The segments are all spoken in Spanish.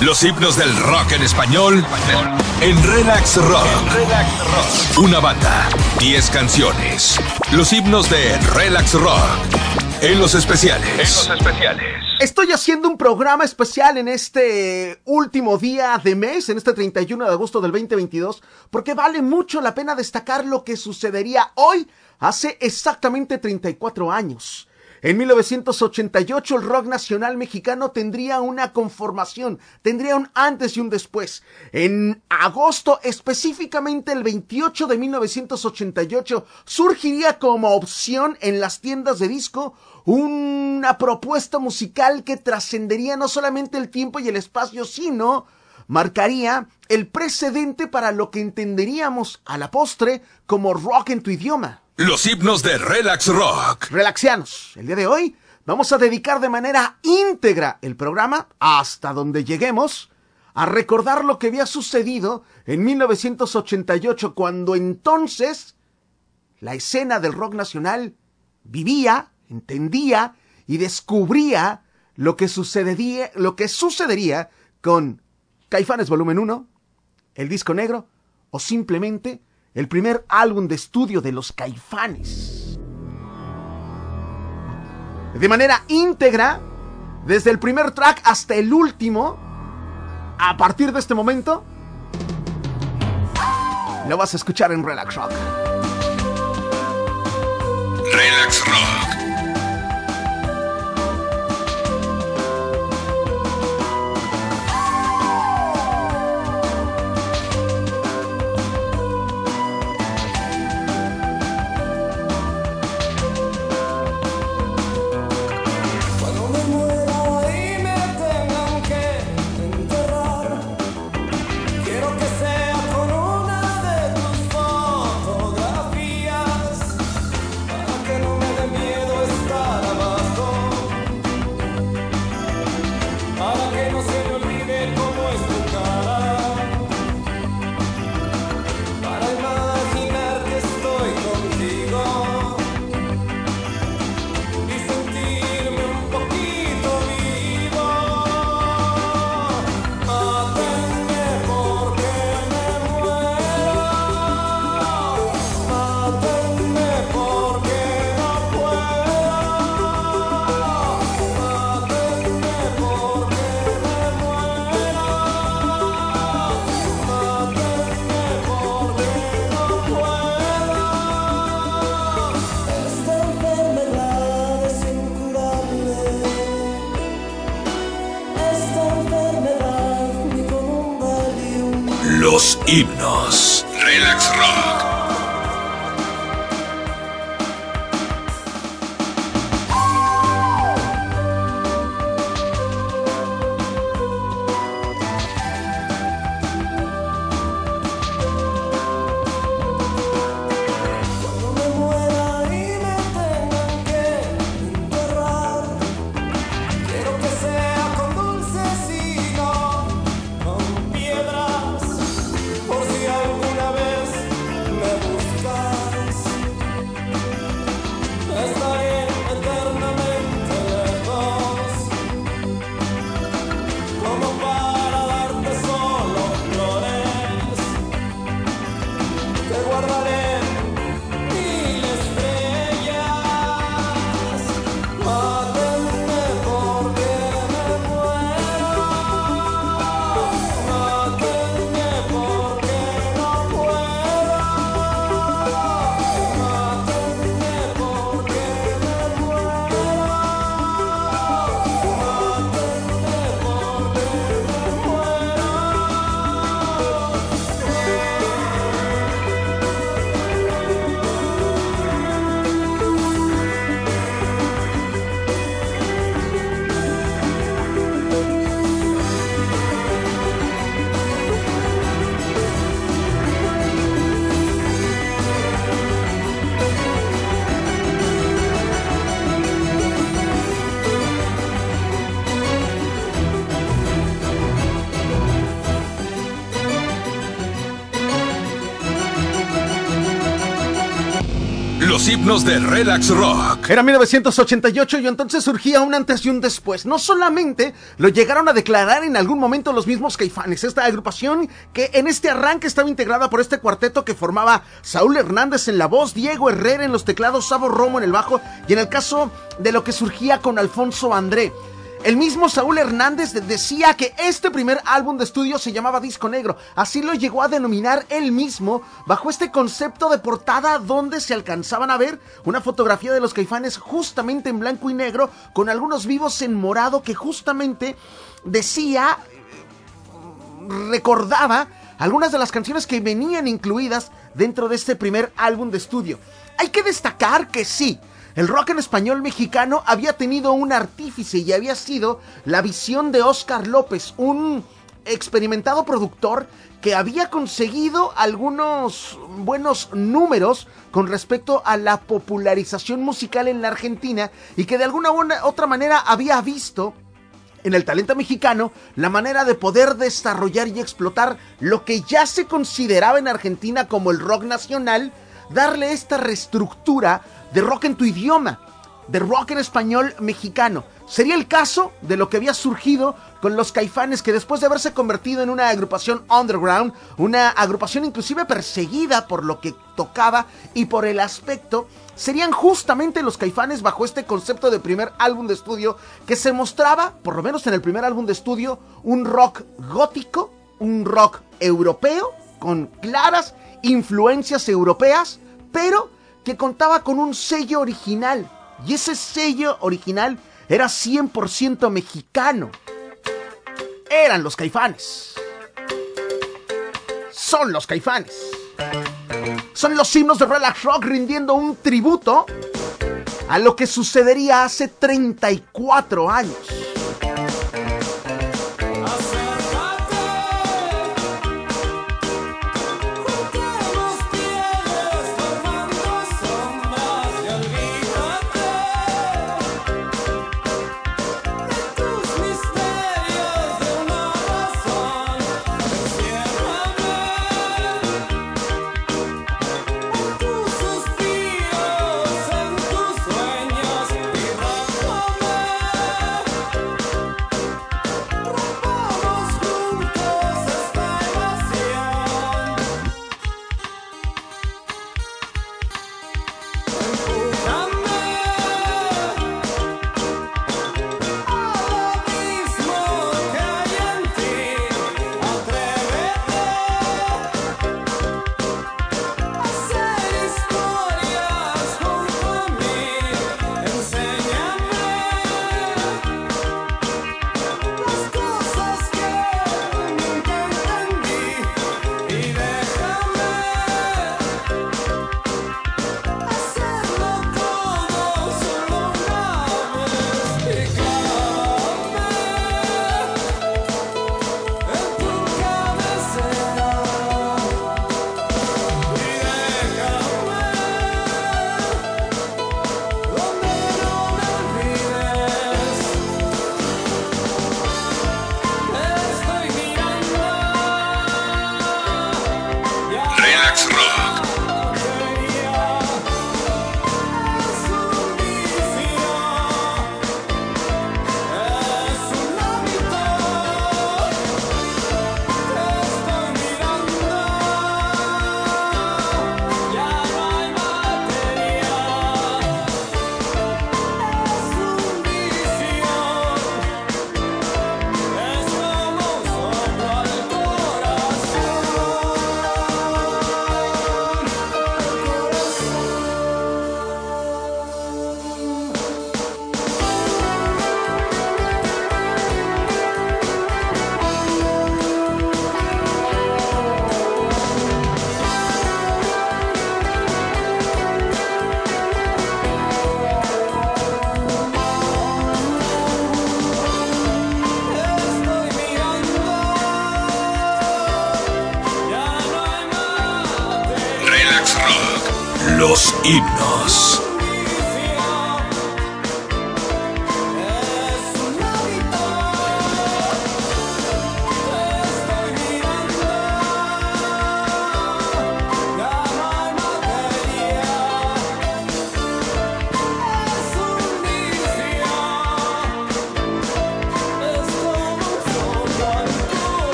Los himnos del rock en español en Relax Rock. Una banda, 10 canciones. Los himnos de Relax Rock en los especiales. En los especiales. Estoy haciendo un programa especial en este último día de mes, en este 31 de agosto del 2022, porque vale mucho la pena destacar lo que sucedería hoy hace exactamente 34 años. En 1988 el rock nacional mexicano tendría una conformación, tendría un antes y un después. En agosto, específicamente el 28 de 1988, surgiría como opción en las tiendas de disco una propuesta musical que trascendería no solamente el tiempo y el espacio, sino marcaría el precedente para lo que entenderíamos a la postre como rock en tu idioma. Los himnos de Relax Rock. Relaxianos, el día de hoy vamos a dedicar de manera íntegra el programa, hasta donde lleguemos, a recordar lo que había sucedido en 1988, cuando entonces la escena del rock nacional vivía, entendía y descubría lo que sucedería, lo que sucedería con Caifanes Volumen 1, el disco negro o simplemente el primer álbum de estudio de los caifanes. De manera íntegra, desde el primer track hasta el último, a partir de este momento, lo vas a escuchar en Relax Rock. Relax Rock. De Relax Rock. Era 1988 y entonces surgía un antes y un después. No solamente lo llegaron a declarar en algún momento los mismos caifanes, esta agrupación que en este arranque estaba integrada por este cuarteto que formaba Saúl Hernández en la voz, Diego Herrera en los teclados, Sabo Romo en el bajo y en el caso de lo que surgía con Alfonso André. El mismo Saúl Hernández decía que este primer álbum de estudio se llamaba Disco Negro. Así lo llegó a denominar él mismo bajo este concepto de portada donde se alcanzaban a ver una fotografía de los caifanes justamente en blanco y negro con algunos vivos en morado que justamente decía, recordaba algunas de las canciones que venían incluidas dentro de este primer álbum de estudio. Hay que destacar que sí, el rock en español mexicano había tenido un artífice y había sido la visión de Oscar López, un experimentado productor que había conseguido algunos buenos números con respecto a la popularización musical en la Argentina y que de alguna u otra manera había visto en el talento mexicano la manera de poder desarrollar y explotar lo que ya se consideraba en Argentina como el rock nacional, darle esta reestructura de rock en tu idioma, de rock en español mexicano. Sería el caso de lo que había surgido con los caifanes que después de haberse convertido en una agrupación underground, una agrupación inclusive perseguida por lo que tocaba y por el aspecto, serían justamente los caifanes bajo este concepto de primer álbum de estudio que se mostraba, por lo menos en el primer álbum de estudio, un rock gótico, un rock europeo, con claras influencias europeas, pero que contaba con un sello original. Y ese sello original era 100% mexicano. Eran los caifanes. Son los caifanes. Son los himnos de Relax Rock rindiendo un tributo a lo que sucedería hace 34 años.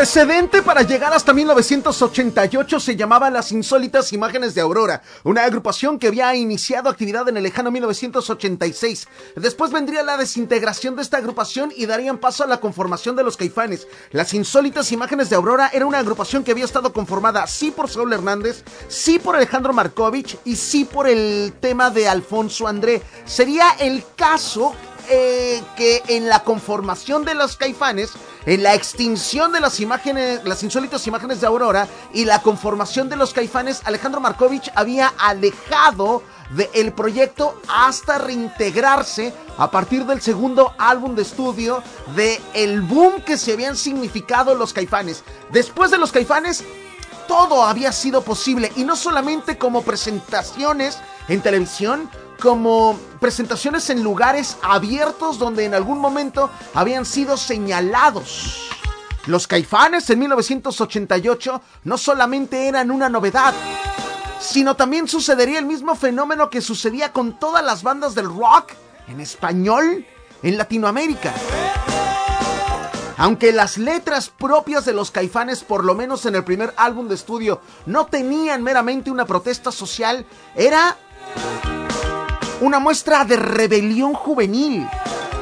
Precedente para llegar hasta 1988 se llamaba Las Insólitas Imágenes de Aurora, una agrupación que había iniciado actividad en el lejano 1986. Después vendría la desintegración de esta agrupación y darían paso a la conformación de los Caifanes. Las Insólitas Imágenes de Aurora era una agrupación que había estado conformada sí por Saúl Hernández, sí por Alejandro Markovich y sí por el tema de Alfonso André. Sería el caso eh, que en la conformación de los caifanes, en la extinción de las imágenes, las insólitas imágenes de Aurora y la conformación de los caifanes, Alejandro Markovich había alejado del proyecto hasta reintegrarse a partir del segundo álbum de estudio de el boom que se habían significado los caifanes. Después de los caifanes, todo había sido posible y no solamente como presentaciones en televisión, como presentaciones en lugares abiertos donde en algún momento habían sido señalados. Los caifanes en 1988 no solamente eran una novedad, sino también sucedería el mismo fenómeno que sucedía con todas las bandas del rock en español en Latinoamérica. Aunque las letras propias de los caifanes, por lo menos en el primer álbum de estudio, no tenían meramente una protesta social, era una muestra de rebelión juvenil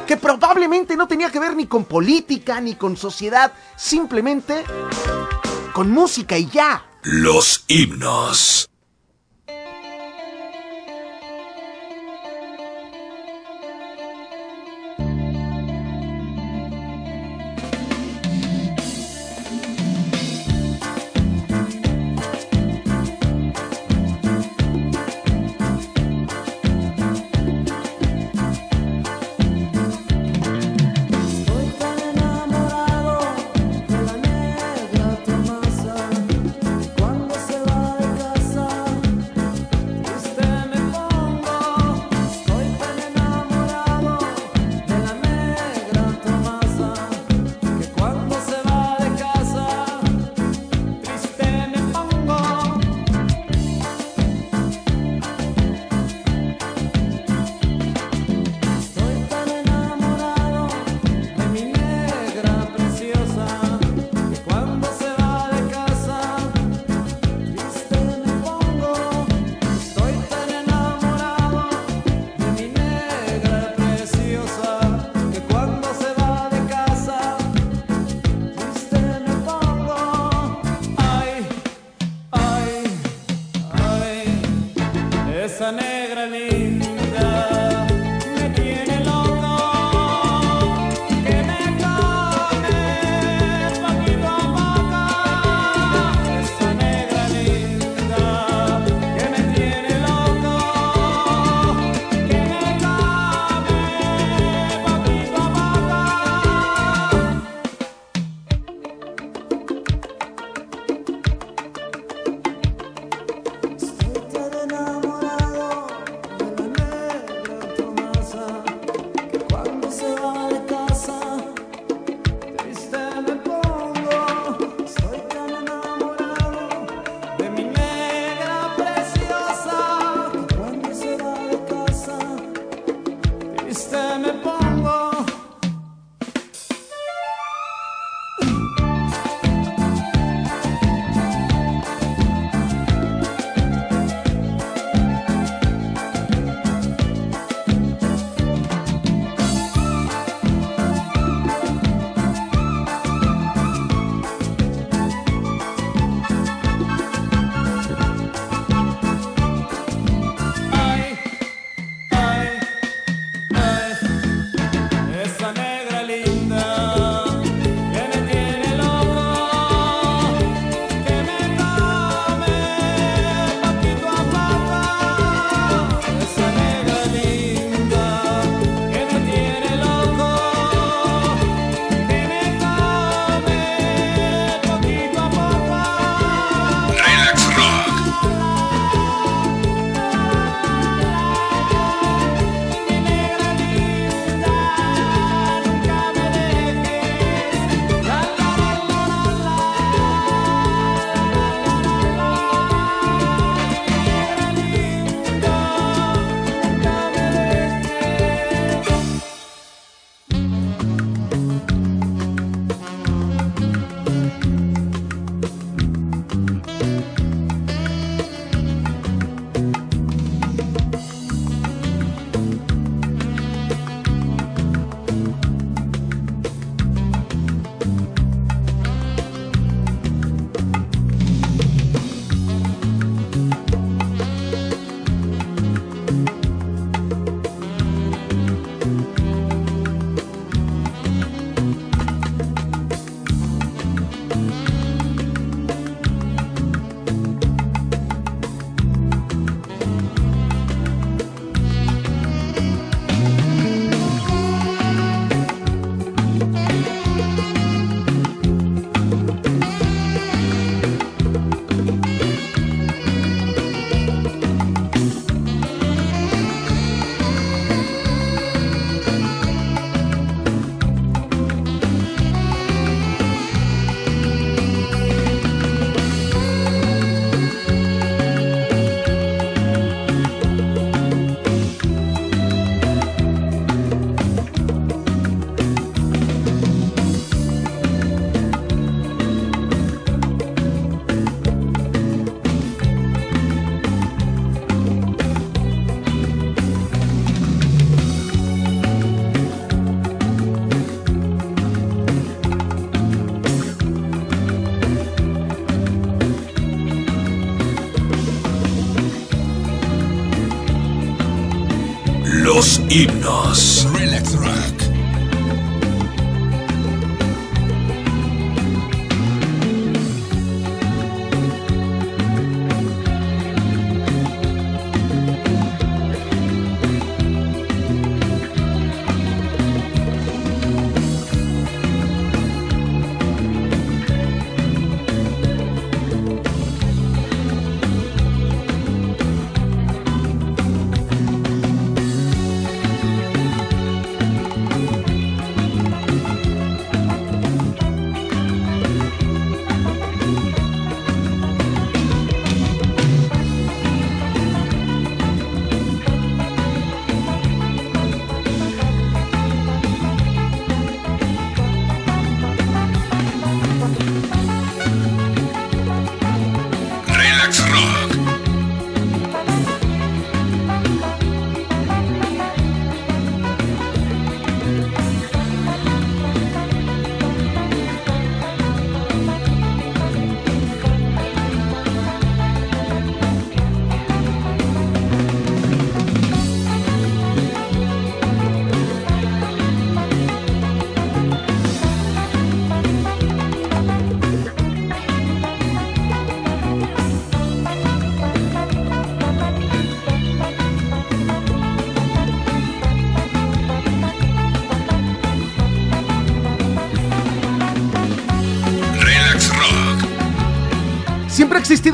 que probablemente no tenía que ver ni con política ni con sociedad, simplemente con música y ya. Los himnos.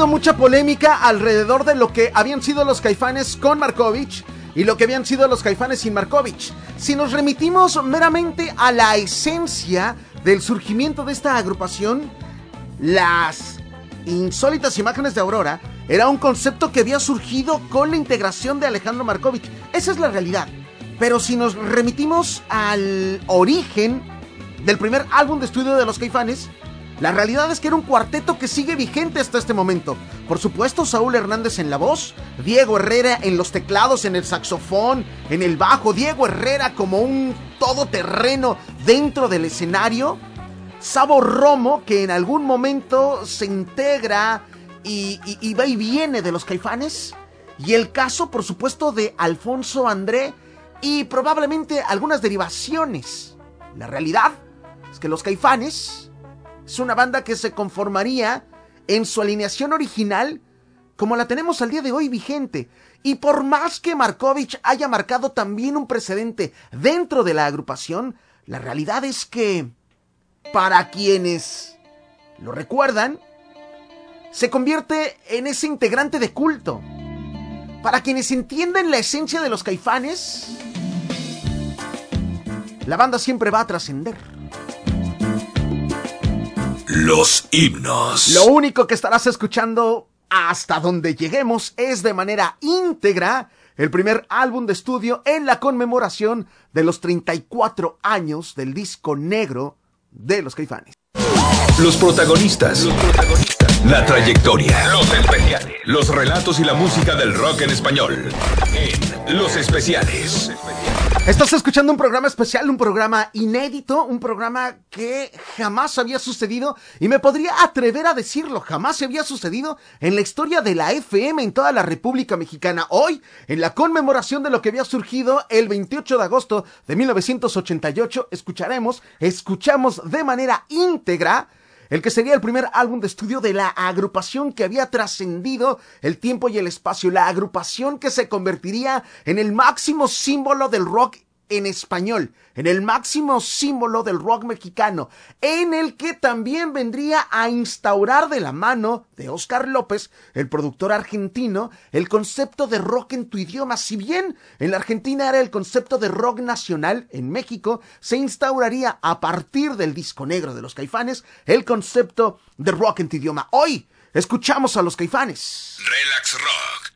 Mucha polémica alrededor de lo que habían sido los caifanes con Markovich y lo que habían sido los caifanes sin Markovich. Si nos remitimos meramente a la esencia del surgimiento de esta agrupación, las insólitas imágenes de Aurora era un concepto que había surgido con la integración de Alejandro Markovich. Esa es la realidad. Pero si nos remitimos al origen del primer álbum de estudio de los caifanes, la realidad es que era un cuarteto que sigue vigente hasta este momento. Por supuesto, Saúl Hernández en la voz, Diego Herrera en los teclados, en el saxofón, en el bajo, Diego Herrera como un todoterreno dentro del escenario, Sabo Romo que en algún momento se integra y, y va y viene de los caifanes, y el caso, por supuesto, de Alfonso André y probablemente algunas derivaciones. La realidad es que los caifanes es una banda que se conformaría en su alineación original como la tenemos al día de hoy vigente. Y por más que Markovich haya marcado también un precedente dentro de la agrupación, la realidad es que, para quienes lo recuerdan, se convierte en ese integrante de culto. Para quienes entienden la esencia de los caifanes, la banda siempre va a trascender los himnos. Lo único que estarás escuchando hasta donde lleguemos es de manera íntegra el primer álbum de estudio en la conmemoración de los 34 años del disco negro de los Caifanes. Los protagonistas. Los protagonistas. La trayectoria. Los especiales. Los relatos y la música del rock en español. En Los especiales. Estás escuchando un programa especial, un programa inédito, un programa que jamás había sucedido y me podría atrever a decirlo, jamás se había sucedido en la historia de la FM en toda la República Mexicana. Hoy, en la conmemoración de lo que había surgido el 28 de agosto de 1988, escucharemos, escuchamos de manera íntegra el que sería el primer álbum de estudio de la agrupación que había trascendido el tiempo y el espacio, la agrupación que se convertiría en el máximo símbolo del rock en español, en el máximo símbolo del rock mexicano, en el que también vendría a instaurar de la mano de Oscar López, el productor argentino, el concepto de rock en tu idioma. Si bien en la Argentina era el concepto de rock nacional, en México se instauraría a partir del disco negro de los caifanes el concepto de rock en tu idioma. Hoy escuchamos a los caifanes. Relax Rock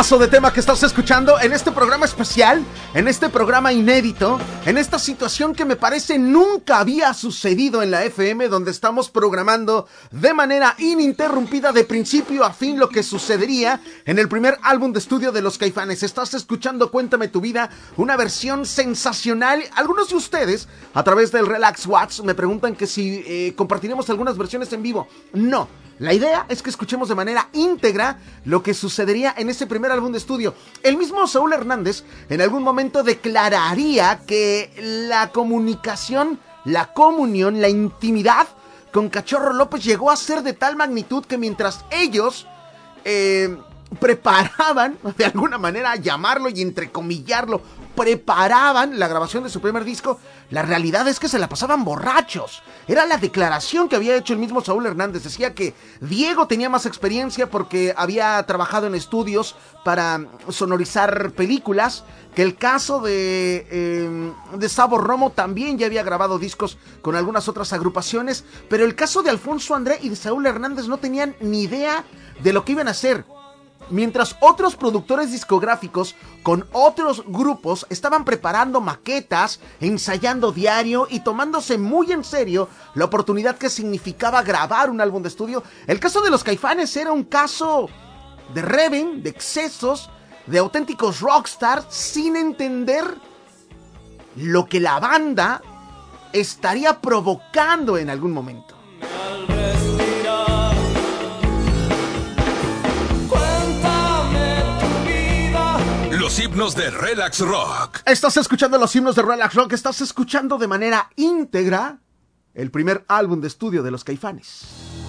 pedazo de tema que estás escuchando en este programa especial, en este programa inédito, en esta situación que me parece nunca había sucedido en la FM, donde estamos programando de manera ininterrumpida de principio a fin lo que sucedería en el primer álbum de estudio de los Caifanes. Estás escuchando Cuéntame tu vida, una versión sensacional. Algunos de ustedes, a través del Relax Watch, me preguntan que si eh, compartiremos algunas versiones en vivo. No. La idea es que escuchemos de manera íntegra lo que sucedería en ese primer álbum de estudio. El mismo Saúl Hernández en algún momento declararía que la comunicación, la comunión, la intimidad con Cachorro López llegó a ser de tal magnitud que mientras ellos eh, preparaban, de alguna manera, llamarlo y entrecomillarlo, preparaban la grabación de su primer disco, la realidad es que se la pasaban borrachos. Era la declaración que había hecho el mismo Saúl Hernández. Decía que Diego tenía más experiencia porque había trabajado en estudios para sonorizar películas, que el caso de, eh, de Sabo Romo también ya había grabado discos con algunas otras agrupaciones, pero el caso de Alfonso André y de Saúl Hernández no tenían ni idea de lo que iban a hacer mientras otros productores discográficos con otros grupos estaban preparando maquetas, ensayando diario y tomándose muy en serio la oportunidad que significaba grabar un álbum de estudio, el caso de los caifanes era un caso de Reven, de excesos, de auténticos rockstars sin entender lo que la banda estaría provocando en algún momento. Himnos de Relax Rock. Estás escuchando los himnos de Relax Rock, estás escuchando de manera íntegra el primer álbum de estudio de los Caifanes.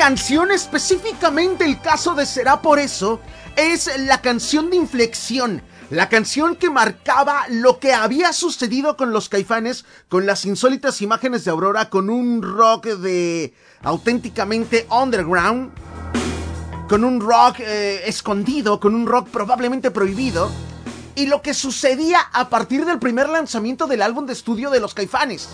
Canción, específicamente el caso de Será por eso, es la canción de inflexión. La canción que marcaba lo que había sucedido con los caifanes, con las insólitas imágenes de Aurora, con un rock de auténticamente underground, con un rock eh, escondido, con un rock probablemente prohibido, y lo que sucedía a partir del primer lanzamiento del álbum de estudio de los caifanes.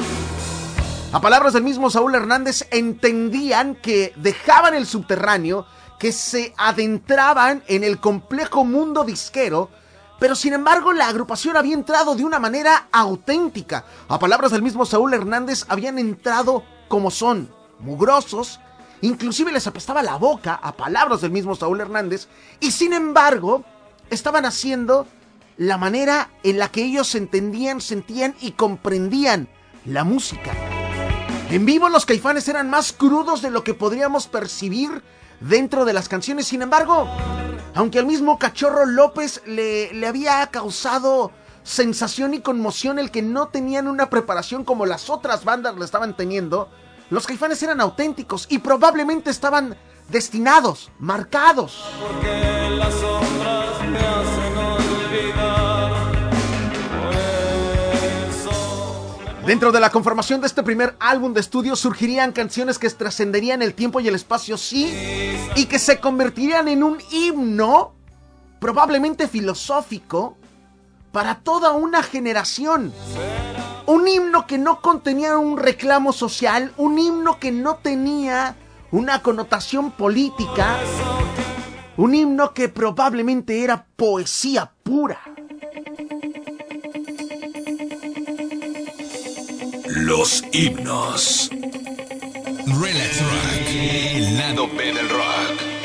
A palabras del mismo Saúl Hernández, entendían que dejaban el subterráneo, que se adentraban en el complejo mundo disquero, pero sin embargo la agrupación había entrado de una manera auténtica. A palabras del mismo Saúl Hernández, habían entrado como son, mugrosos, inclusive les apestaba la boca, a palabras del mismo Saúl Hernández, y sin embargo estaban haciendo la manera en la que ellos entendían, sentían y comprendían la música. En vivo los caifanes eran más crudos de lo que podríamos percibir dentro de las canciones. Sin embargo, aunque al mismo Cachorro López le, le, había causado sensación y conmoción el que no tenían una preparación como las otras bandas le estaban teniendo, los caifanes eran auténticos y probablemente estaban destinados, marcados. Porque las sombras Dentro de la conformación de este primer álbum de estudio surgirían canciones que trascenderían el tiempo y el espacio, sí, y que se convertirían en un himno, probablemente filosófico, para toda una generación. Un himno que no contenía un reclamo social, un himno que no tenía una connotación política, un himno que probablemente era poesía pura. Los himnos. Relax Rock, el lado B del rock.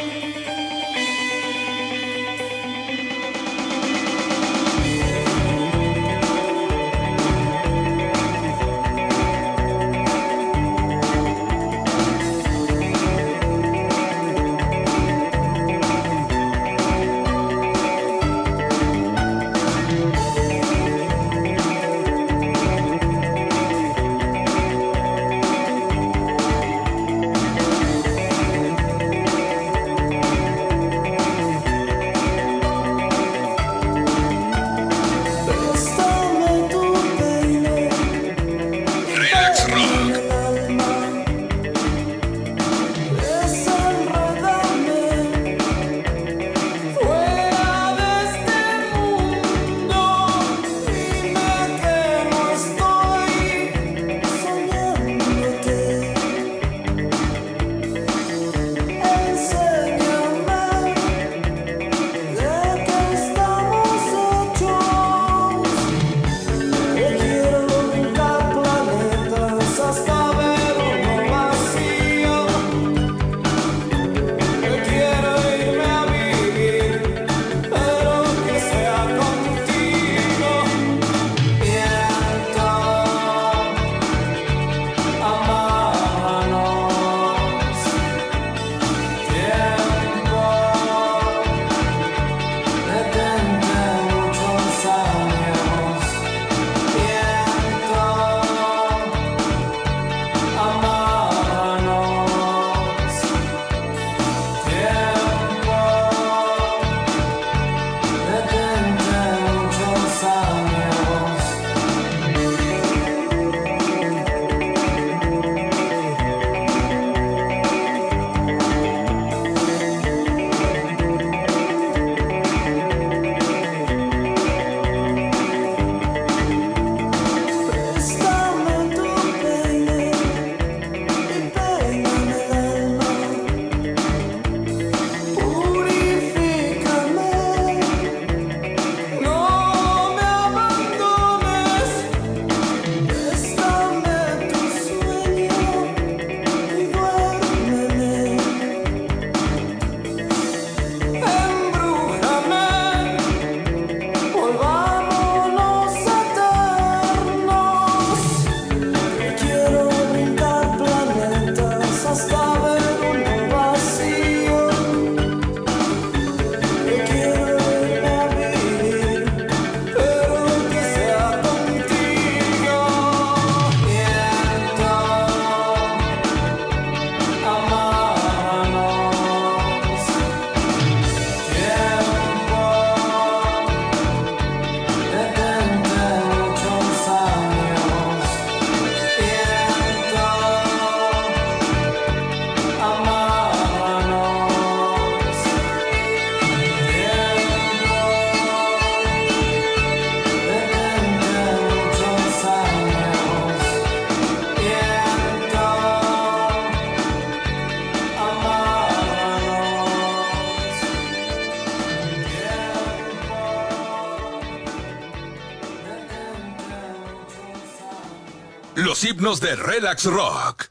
Himnos de Relax Rock.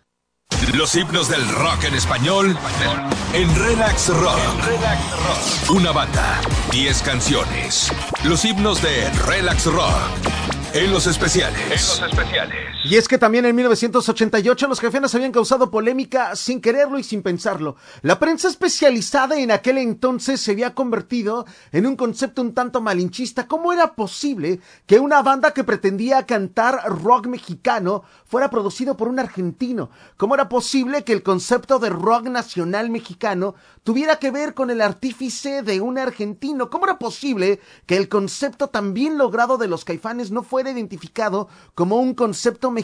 Los himnos del rock en español en Relax Rock. Una banda, 10 canciones. Los himnos de Relax Rock en los especiales. En los especiales. Y es que también en 1988 los jefenes habían causado polémica sin quererlo y sin pensarlo. La prensa especializada en aquel entonces se había convertido en un concepto un tanto malinchista. ¿Cómo era posible que una banda que pretendía cantar rock mexicano fuera producido por un argentino? ¿Cómo era posible que el concepto de rock nacional mexicano tuviera que ver con el artífice de un argentino? ¿Cómo era posible que el concepto tan bien logrado de los caifanes no fuera identificado como un concepto mexicano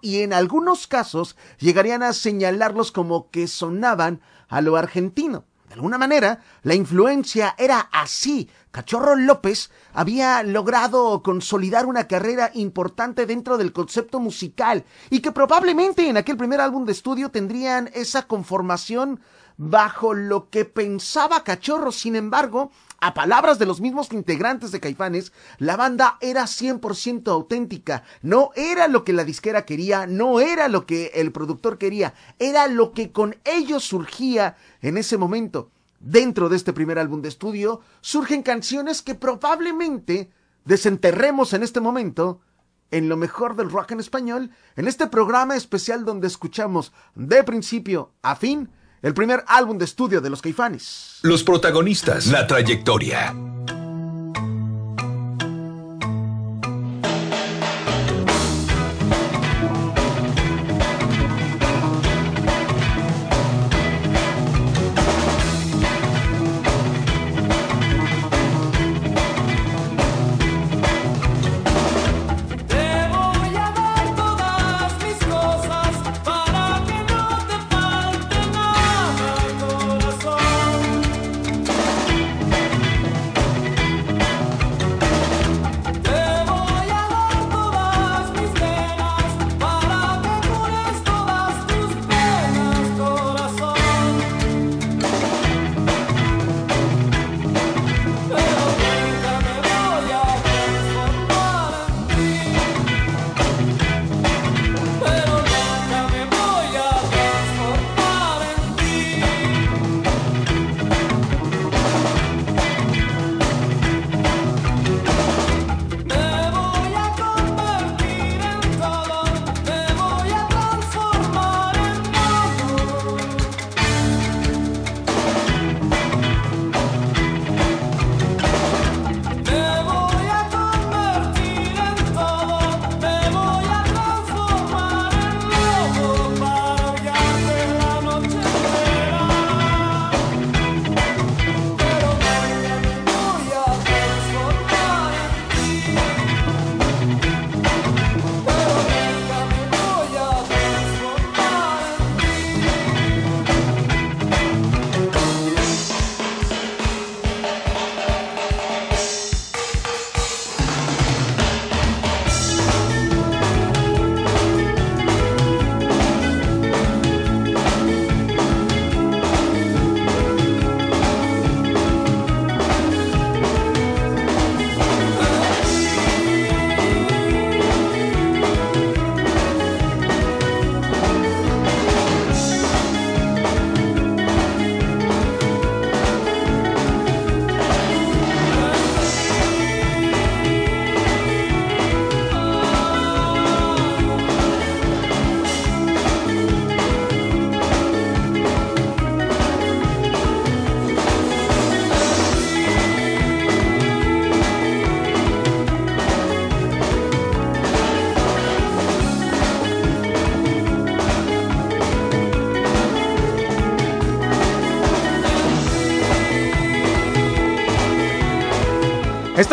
y en algunos casos llegarían a señalarlos como que sonaban a lo argentino. De alguna manera, la influencia era así. Cachorro López había logrado consolidar una carrera importante dentro del concepto musical y que probablemente en aquel primer álbum de estudio tendrían esa conformación bajo lo que pensaba Cachorro. Sin embargo, a palabras de los mismos integrantes de Caifanes, la banda era 100% auténtica. No era lo que la disquera quería, no era lo que el productor quería, era lo que con ellos surgía en ese momento. Dentro de este primer álbum de estudio surgen canciones que probablemente desenterremos en este momento en lo mejor del rock en español, en este programa especial donde escuchamos de principio a fin el primer álbum de estudio de los Caifanes. Los protagonistas, la trayectoria.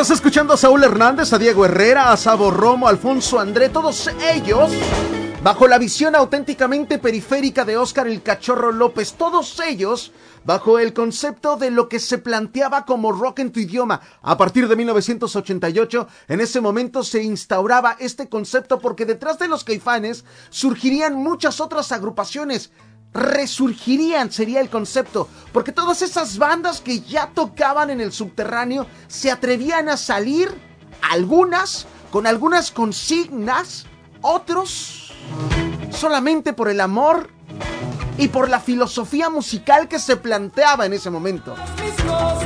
Estás escuchando a Saúl Hernández, a Diego Herrera, a Sabo Romo, a Alfonso André, todos ellos bajo la visión auténticamente periférica de Óscar el Cachorro López, todos ellos bajo el concepto de lo que se planteaba como rock en tu idioma. A partir de 1988, en ese momento se instauraba este concepto porque detrás de los caifanes surgirían muchas otras agrupaciones resurgirían, sería el concepto, porque todas esas bandas que ya tocaban en el subterráneo se atrevían a salir, algunas con algunas consignas Otros solamente por el amor y por la filosofía musical que se planteaba en ese momento. Los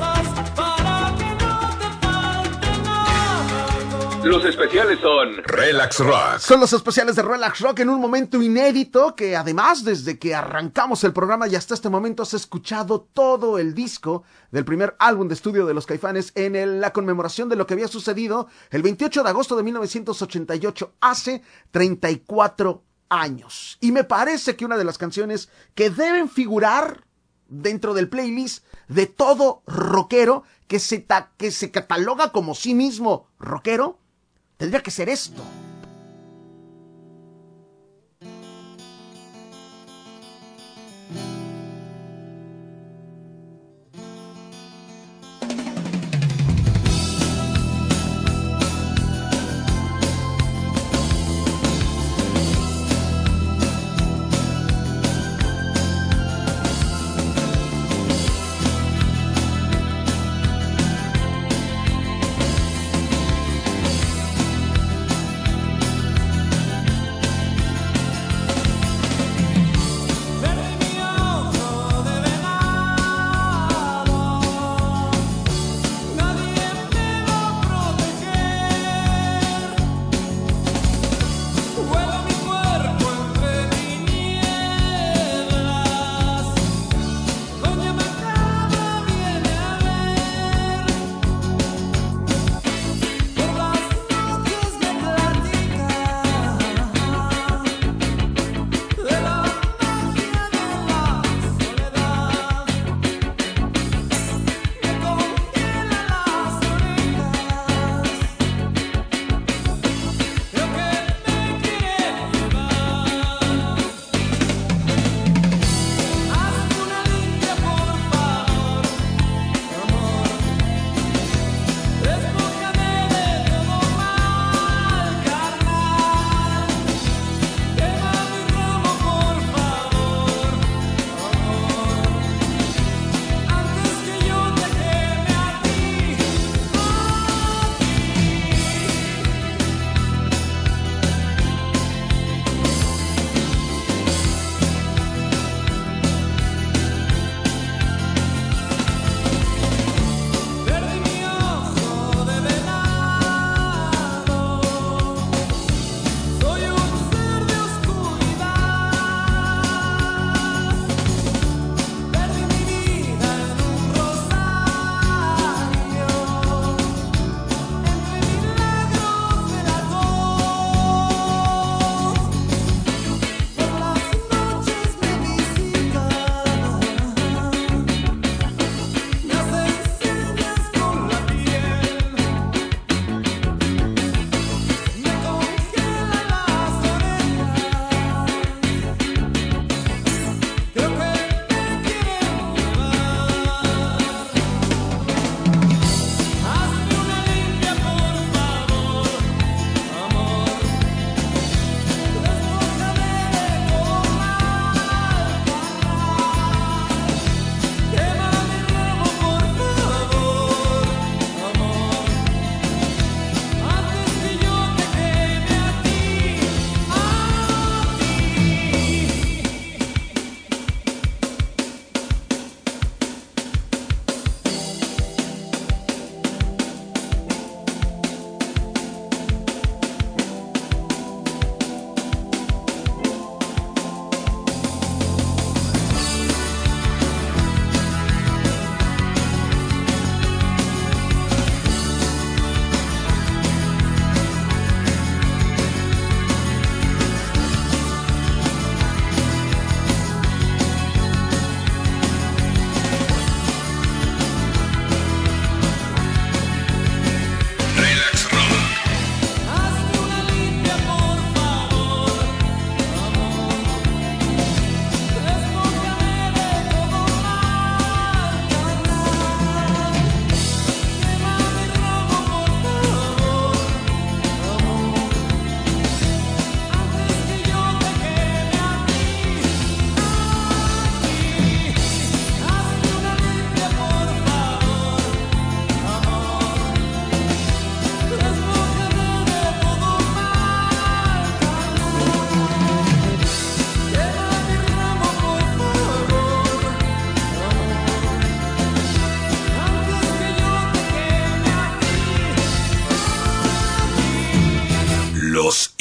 especiales son Relax Rock. Son los especiales de Relax Rock en un momento inédito que además desde que arrancamos el programa y hasta este momento has escuchado todo el disco del primer álbum de estudio de los Caifanes en la conmemoración de lo que había sucedido el 28 de agosto de 1988, hace 34 años. Y me parece que una de las canciones que deben figurar dentro del playlist de todo rockero que se, que se cataloga como sí mismo rockero Tendría que ser esto.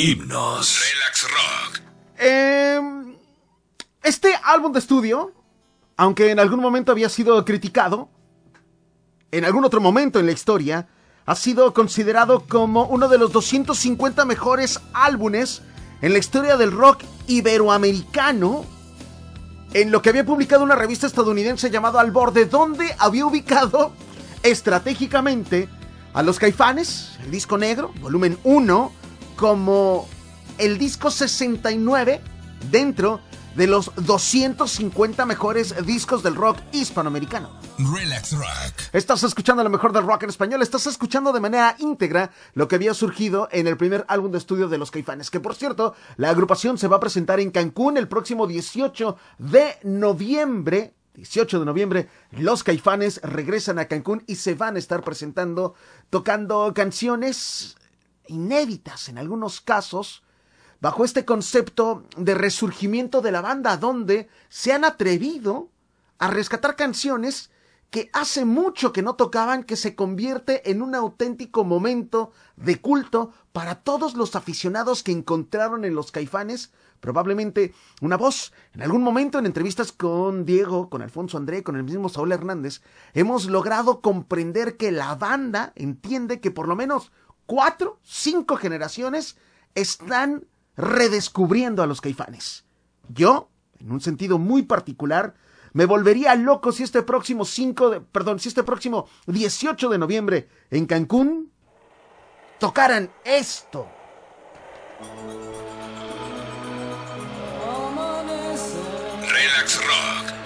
Himnos. Relax Rock. Em, este álbum de estudio, aunque en algún momento había sido criticado, en algún otro momento en la historia, ha sido considerado como uno de los 250 mejores álbumes en la historia del rock iberoamericano, en lo que había publicado una revista estadounidense llamada Al Borde, donde había ubicado estratégicamente a los caifanes, el disco negro, volumen 1, como el disco 69 dentro de los 250 mejores discos del rock hispanoamericano. Relax Rock. Estás escuchando lo mejor del rock en español, estás escuchando de manera íntegra lo que había surgido en el primer álbum de estudio de Los Caifanes, que por cierto, la agrupación se va a presentar en Cancún el próximo 18 de noviembre 18 de noviembre, los caifanes regresan a Cancún y se van a estar presentando, tocando canciones inéditas en algunos casos, bajo este concepto de resurgimiento de la banda, donde se han atrevido a rescatar canciones que hace mucho que no tocaban, que se convierte en un auténtico momento de culto para todos los aficionados que encontraron en los caifanes probablemente una voz. En algún momento en entrevistas con Diego, con Alfonso André, con el mismo Saúl Hernández, hemos logrado comprender que la banda entiende que por lo menos cuatro, cinco generaciones están redescubriendo a los caifanes. Yo, en un sentido muy particular, me volvería loco si este próximo 5 de, perdón, si este próximo 18 de noviembre en Cancún tocaran esto. Relax Rock.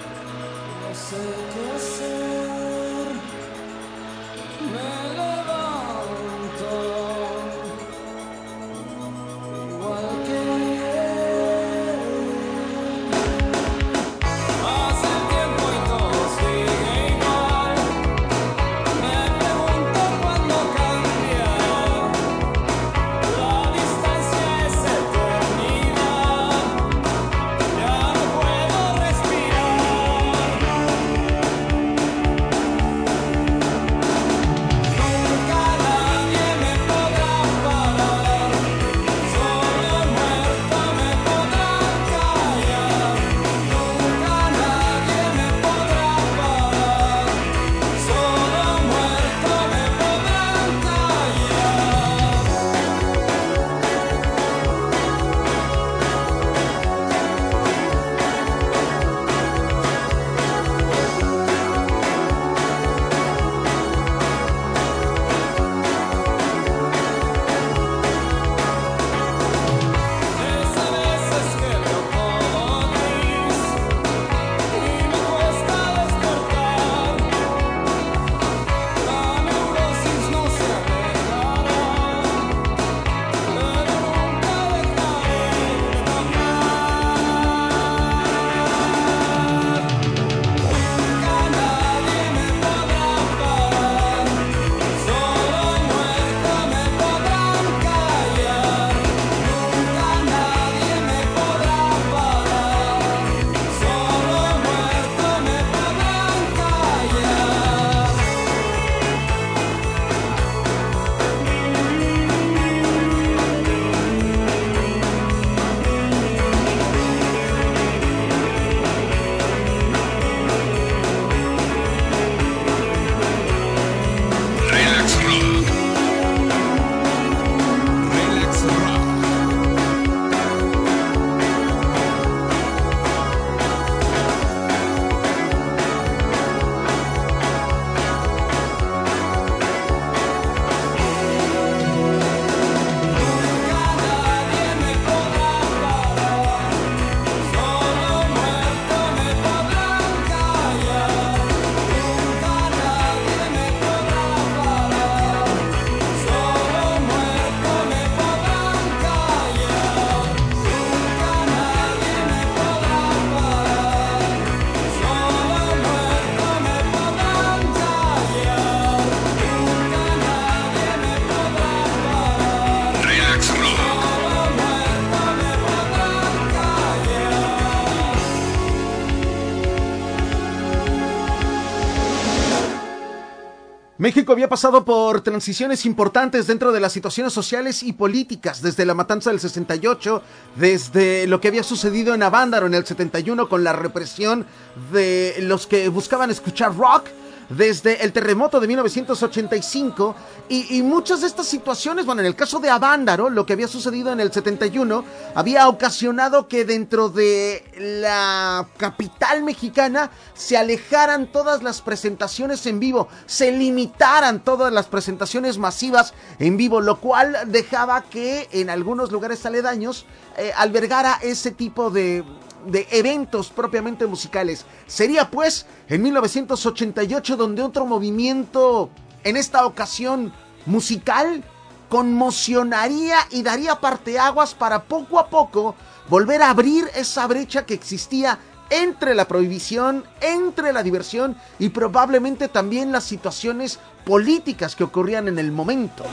México había pasado por transiciones importantes dentro de las situaciones sociales y políticas, desde la matanza del 68, desde lo que había sucedido en Avándaro en el 71 con la represión de los que buscaban escuchar rock, desde el terremoto de 1985 y, muchas de estas situaciones, bueno, en el caso de Avándaro, lo que había sucedido en el 71 había ocasionado que dentro de la capital mexicana se alejaran todas las presentaciones en vivo, se limitaran todas las presentaciones masivas en vivo, lo cual dejaba que en algunos lugares aledaños eh, albergara ese tipo de de eventos propiamente musicales. Sería pues en 1988 donde otro movimiento, en esta ocasión musical, conmocionaría y daría parteaguas para poco a poco volver a abrir esa brecha que existía entre la prohibición, entre la diversión y probablemente también las situaciones políticas que ocurrían en el momento.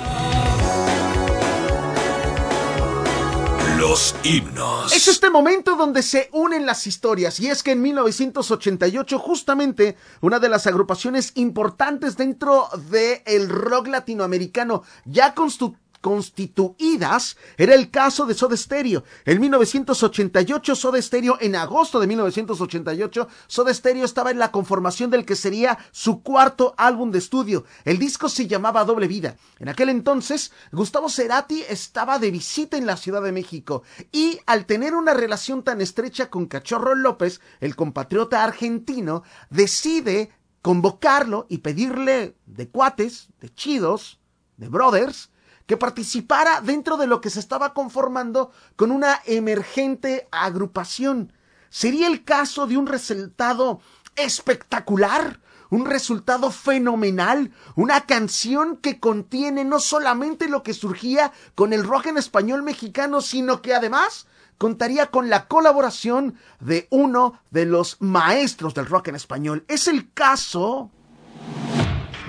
Los himnos. Es este momento donde se unen las historias y es que en 1988 justamente una de las agrupaciones importantes dentro del el rock latinoamericano ya constru constituidas era el caso de Soda Stereo. En 1988, Soda Stereo, en agosto de 1988, Soda Stereo estaba en la conformación del que sería su cuarto álbum de estudio. El disco se llamaba Doble Vida. En aquel entonces, Gustavo Cerati estaba de visita en la Ciudad de México y al tener una relación tan estrecha con Cachorro López, el compatriota argentino, decide convocarlo y pedirle de cuates, de chidos, de brothers, que participara dentro de lo que se estaba conformando con una emergente agrupación. ¿Sería el caso de un resultado espectacular? un resultado fenomenal, una canción que contiene no solamente lo que surgía con el rock en español mexicano, sino que además contaría con la colaboración de uno de los maestros del rock en español. Es el caso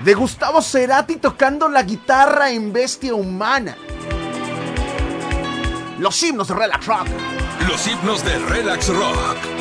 de Gustavo Cerati tocando la guitarra en Bestia Humana. Los himnos de Relax Rock. Los himnos de Relax Rock.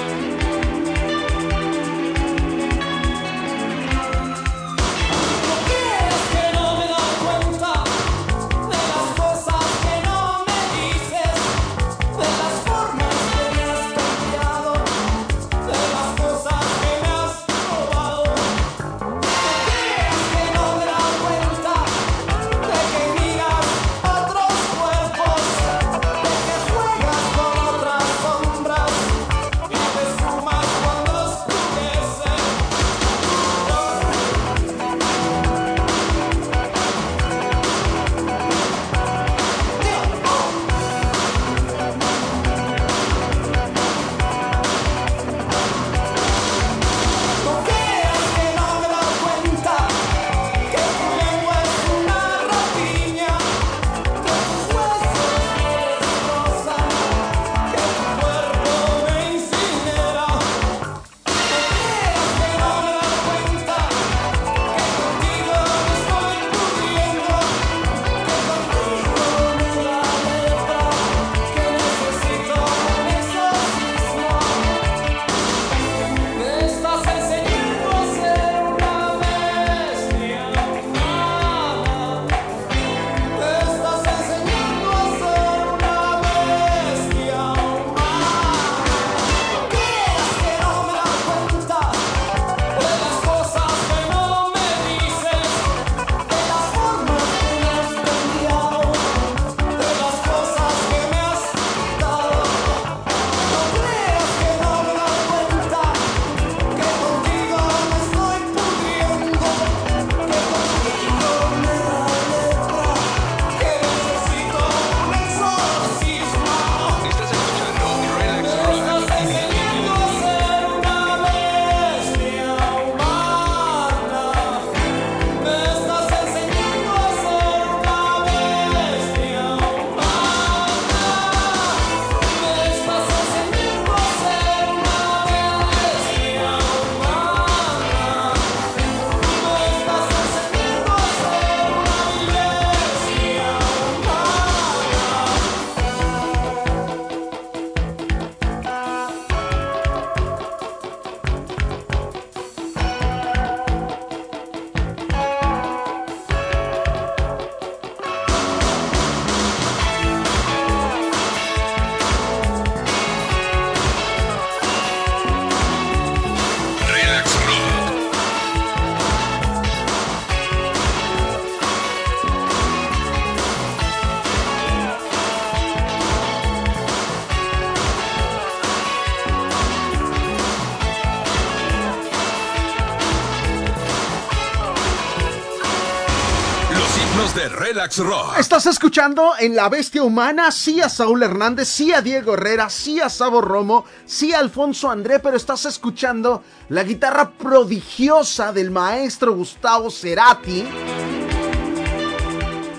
Estás escuchando en La Bestia Humana, sí a Saúl Hernández, sí a Diego Herrera, sí a Sabo Romo, sí a Alfonso André, pero estás escuchando la guitarra prodigiosa del maestro Gustavo Cerati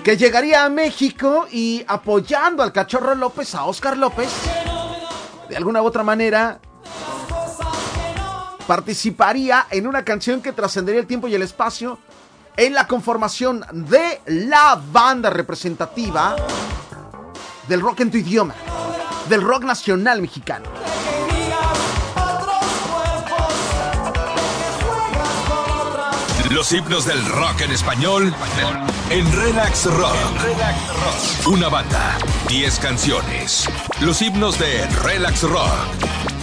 que llegaría a México y apoyando al cachorro López, a Oscar López, de alguna u otra manera participaría en una canción que trascendería el tiempo y el espacio en la conformación de la banda representativa del rock en tu idioma, del rock nacional mexicano. Los himnos del rock en español en Relax Rock. Una banda, 10 canciones. Los himnos de Relax Rock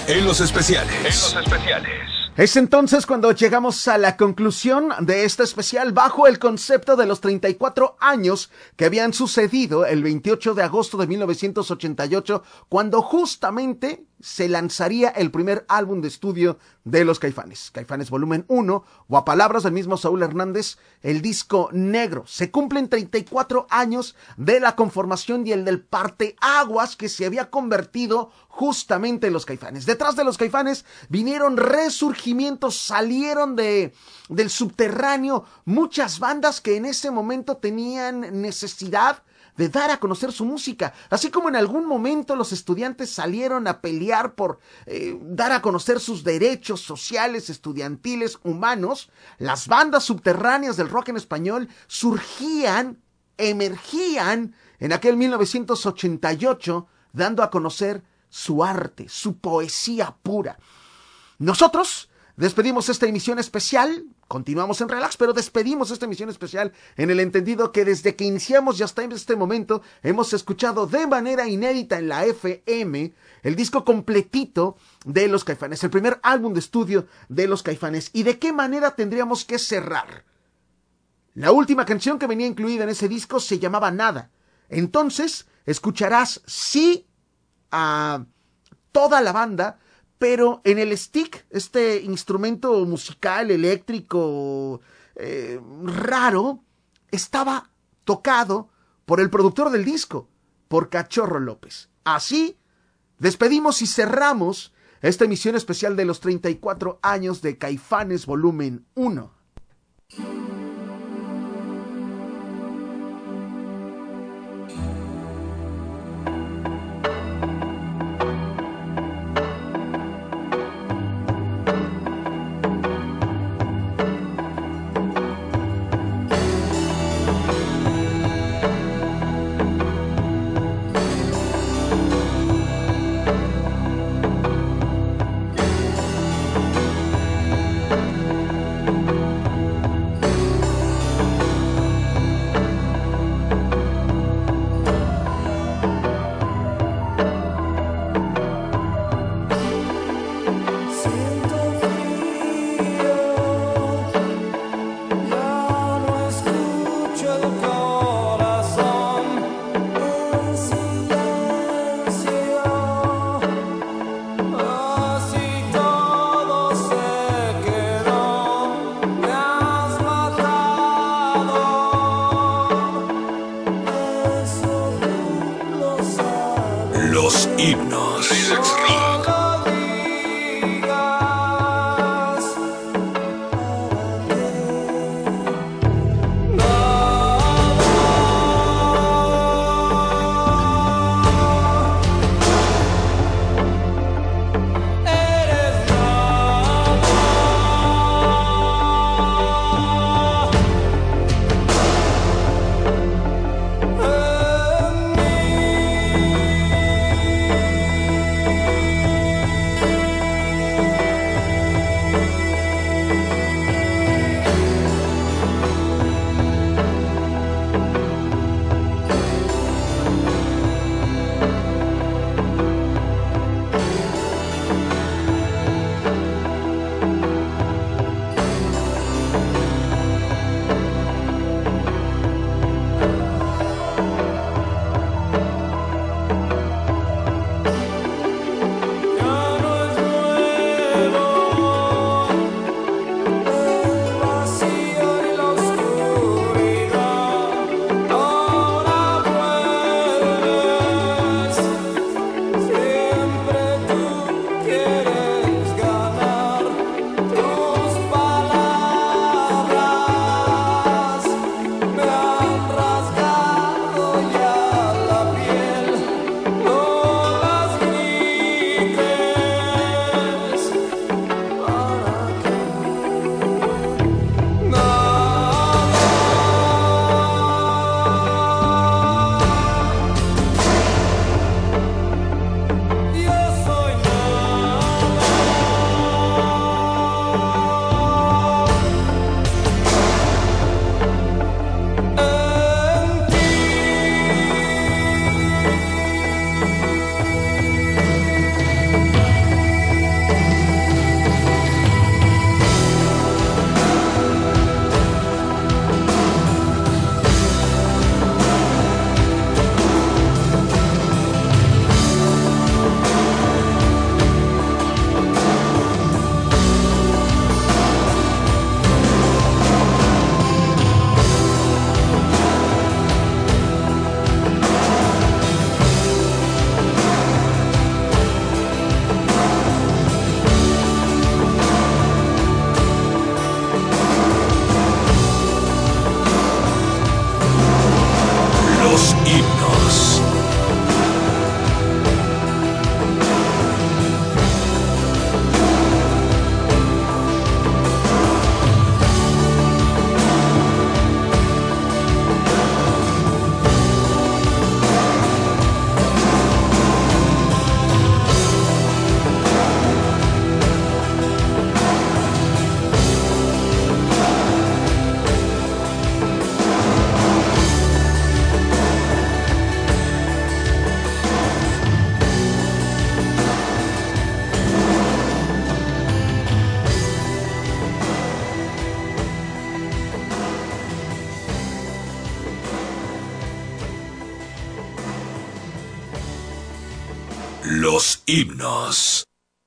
en los especiales. En los especiales. Es entonces cuando llegamos a la conclusión de este especial bajo el concepto de los 34 años que habían sucedido el 28 de agosto de 1988, cuando justamente se lanzaría el primer álbum de estudio de los Caifanes, Caifanes Volumen 1, o a palabras del mismo Saúl Hernández, el disco negro. Se cumplen 34 años de la conformación y el del parteaguas que se había convertido justamente en los Caifanes. Detrás de los Caifanes vinieron resurgimientos, salieron de del subterráneo muchas bandas que en ese momento tenían necesidad de dar a conocer su música, así como en algún momento los estudiantes salieron a pelear por eh, dar a conocer sus derechos sociales, estudiantiles, humanos, las bandas subterráneas del rock en español surgían, emergían en aquel 1988, dando a conocer su arte, su poesía pura. Nosotros despedimos esta emisión especial Continuamos en relax, pero despedimos esta emisión especial en el entendido que desde que iniciamos y hasta este momento hemos escuchado de manera inédita en la FM el disco completito de Los Caifanes, el primer álbum de estudio de Los Caifanes. ¿Y de qué manera tendríamos que cerrar? La última canción que venía incluida en ese disco se llamaba Nada. Entonces escucharás sí a toda la banda pero en el stick, este instrumento musical eléctrico eh, raro, estaba tocado por el productor del disco, por Cachorro López. Así, despedimos y cerramos esta emisión especial de los 34 años de Caifanes Volumen 1. Los himnos.